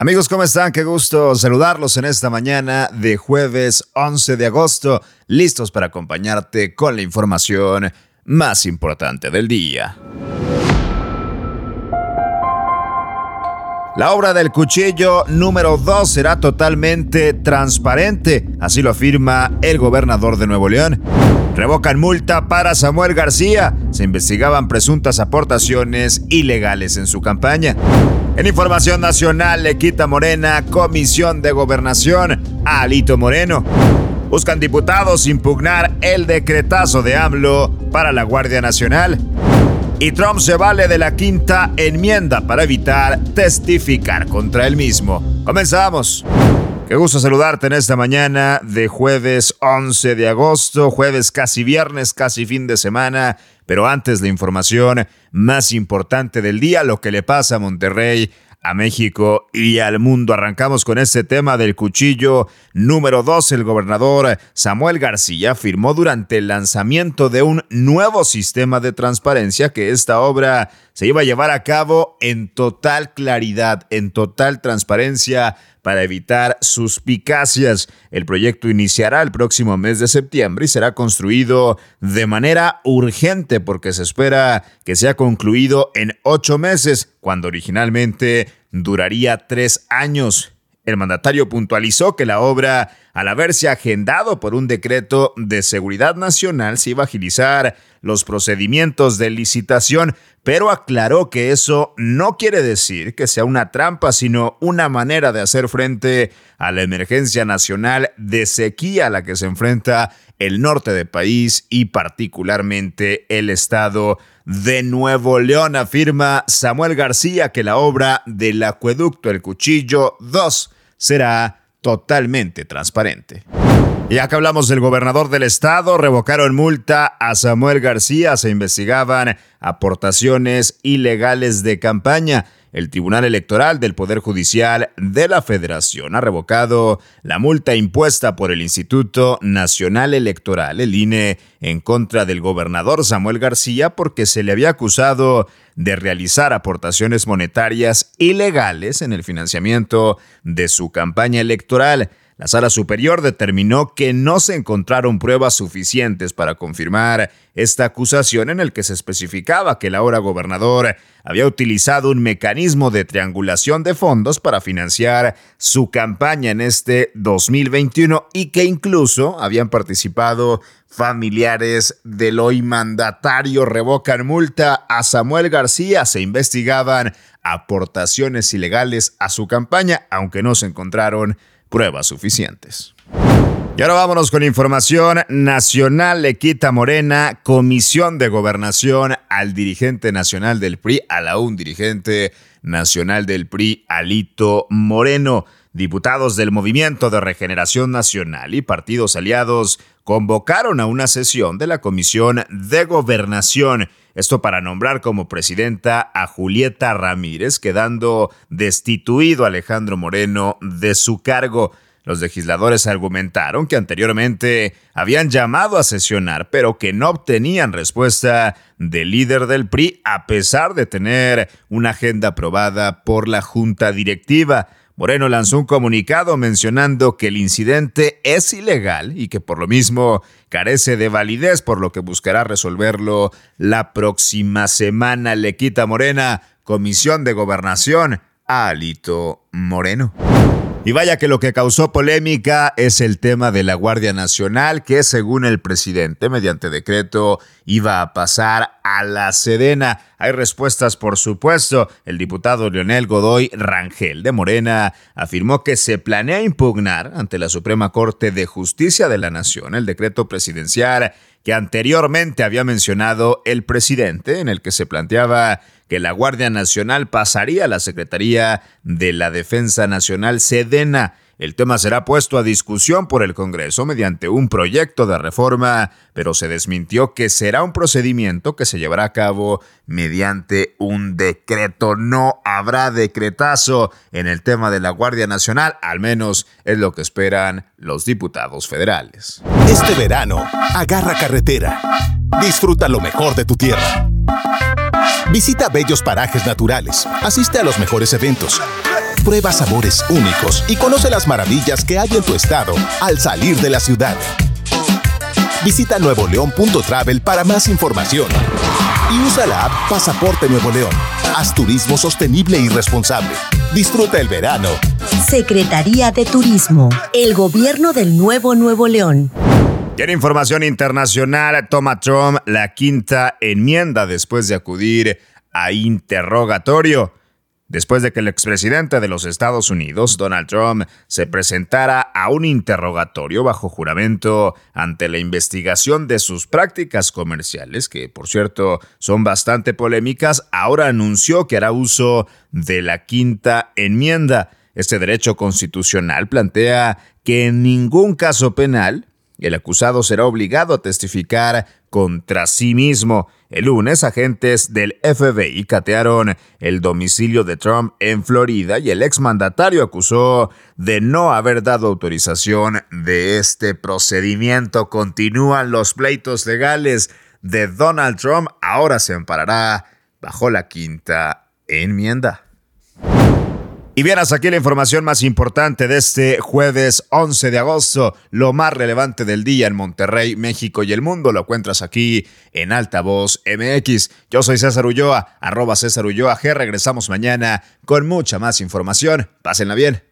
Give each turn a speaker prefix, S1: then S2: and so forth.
S1: Amigos, ¿cómo están? Qué gusto saludarlos en esta mañana de jueves 11 de agosto, listos para acompañarte con la información más importante del día. La obra del cuchillo número 2 será totalmente transparente, así lo afirma el gobernador de Nuevo León. Revocan multa para Samuel García. Se investigaban presuntas aportaciones ilegales en su campaña. En información nacional le quita Morena Comisión de Gobernación a Alito Moreno. Buscan diputados impugnar el decretazo de AMLO para la Guardia Nacional. Y Trump se vale de la quinta enmienda para evitar testificar contra él mismo. Comenzamos. Qué gusto saludarte en esta mañana de jueves 11 de agosto, jueves casi viernes, casi fin de semana. Pero antes la información más importante del día, lo que le pasa a Monterrey, a México y al mundo. Arrancamos con este tema del cuchillo número 2. El gobernador Samuel García firmó durante el lanzamiento de un nuevo sistema de transparencia que esta obra se iba a llevar a cabo en total claridad, en total transparencia para evitar suspicacias. El proyecto iniciará el próximo mes de septiembre y será construido de manera urgente porque se espera que sea concluido en ocho meses, cuando originalmente duraría tres años. El mandatario puntualizó que la obra, al haberse agendado por un decreto de seguridad nacional, se iba a agilizar los procedimientos de licitación, pero aclaró que eso no quiere decir que sea una trampa, sino una manera de hacer frente a la emergencia nacional de sequía a la que se enfrenta el norte del país y particularmente el estado de Nuevo León. Afirma Samuel García que la obra del acueducto El Cuchillo 2 será totalmente transparente. Ya que hablamos del gobernador del estado, revocaron multa a Samuel García, se investigaban aportaciones ilegales de campaña. El Tribunal Electoral del Poder Judicial de la Federación ha revocado la multa impuesta por el Instituto Nacional Electoral, el INE, en contra del gobernador Samuel García porque se le había acusado de realizar aportaciones monetarias ilegales en el financiamiento de su campaña electoral. La sala superior determinó que no se encontraron pruebas suficientes para confirmar esta acusación en el que se especificaba que el ahora gobernador había utilizado un mecanismo de triangulación de fondos para financiar su campaña en este 2021 y que incluso habían participado familiares del hoy mandatario. Revocan multa a Samuel García. Se investigaban aportaciones ilegales a su campaña, aunque no se encontraron pruebas suficientes. Y ahora vámonos con información nacional. Le quita Morena comisión de gobernación al dirigente nacional del PRI, a la un dirigente nacional del PRI, Alito Moreno. Diputados del Movimiento de Regeneración Nacional y partidos aliados convocaron a una sesión de la Comisión de Gobernación. Esto para nombrar como presidenta a Julieta Ramírez, quedando destituido Alejandro Moreno de su cargo. Los legisladores argumentaron que anteriormente habían llamado a sesionar, pero que no obtenían respuesta del líder del PRI a pesar de tener una agenda aprobada por la Junta Directiva. Moreno lanzó un comunicado mencionando que el incidente es ilegal y que por lo mismo carece de validez, por lo que buscará resolverlo la próxima semana. Le quita Morena, Comisión de Gobernación, a Alito Moreno. Y vaya que lo que causó polémica es el tema de la Guardia Nacional, que según el presidente, mediante decreto, iba a pasar a la Sedena. Hay respuestas, por supuesto. El diputado Leonel Godoy Rangel de Morena afirmó que se planea impugnar ante la Suprema Corte de Justicia de la Nación el decreto presidencial que anteriormente había mencionado el presidente, en el que se planteaba que la Guardia Nacional pasaría a la Secretaría de la Defensa Nacional Sedena. El tema será puesto a discusión por el Congreso mediante un proyecto de reforma, pero se desmintió que será un procedimiento que se llevará a cabo mediante un decreto. No habrá decretazo en el tema de la Guardia Nacional, al menos es lo que esperan los diputados federales.
S2: Este verano, agarra carretera. Disfruta lo mejor de tu tierra. Visita bellos parajes naturales, asiste a los mejores eventos Prueba sabores únicos y conoce las maravillas que hay en tu estado al salir de la ciudad. Visita nuevoleón.travel para más información y usa la app Pasaporte Nuevo León. Haz turismo sostenible y responsable. Disfruta el verano.
S3: Secretaría de Turismo, el gobierno del Nuevo Nuevo León.
S1: Tiene información internacional, toma Trump la quinta enmienda después de acudir a interrogatorio después de que el expresidente de los Estados Unidos, Donald Trump, se presentara a un interrogatorio bajo juramento ante la investigación de sus prácticas comerciales, que por cierto son bastante polémicas, ahora anunció que hará uso de la quinta enmienda. Este derecho constitucional plantea que en ningún caso penal el acusado será obligado a testificar contra sí mismo. El lunes, agentes del FBI catearon el domicilio de Trump en Florida y el exmandatario acusó de no haber dado autorización de este procedimiento. Continúan los pleitos legales de Donald Trump. Ahora se amparará bajo la quinta enmienda. Y bien, hasta aquí la información más importante de este jueves 11 de agosto. Lo más relevante del día en Monterrey, México y el mundo lo encuentras aquí en Altavoz MX. Yo soy César Ulloa, arroba César Ulloa G. Regresamos mañana con mucha más información. Pásenla bien.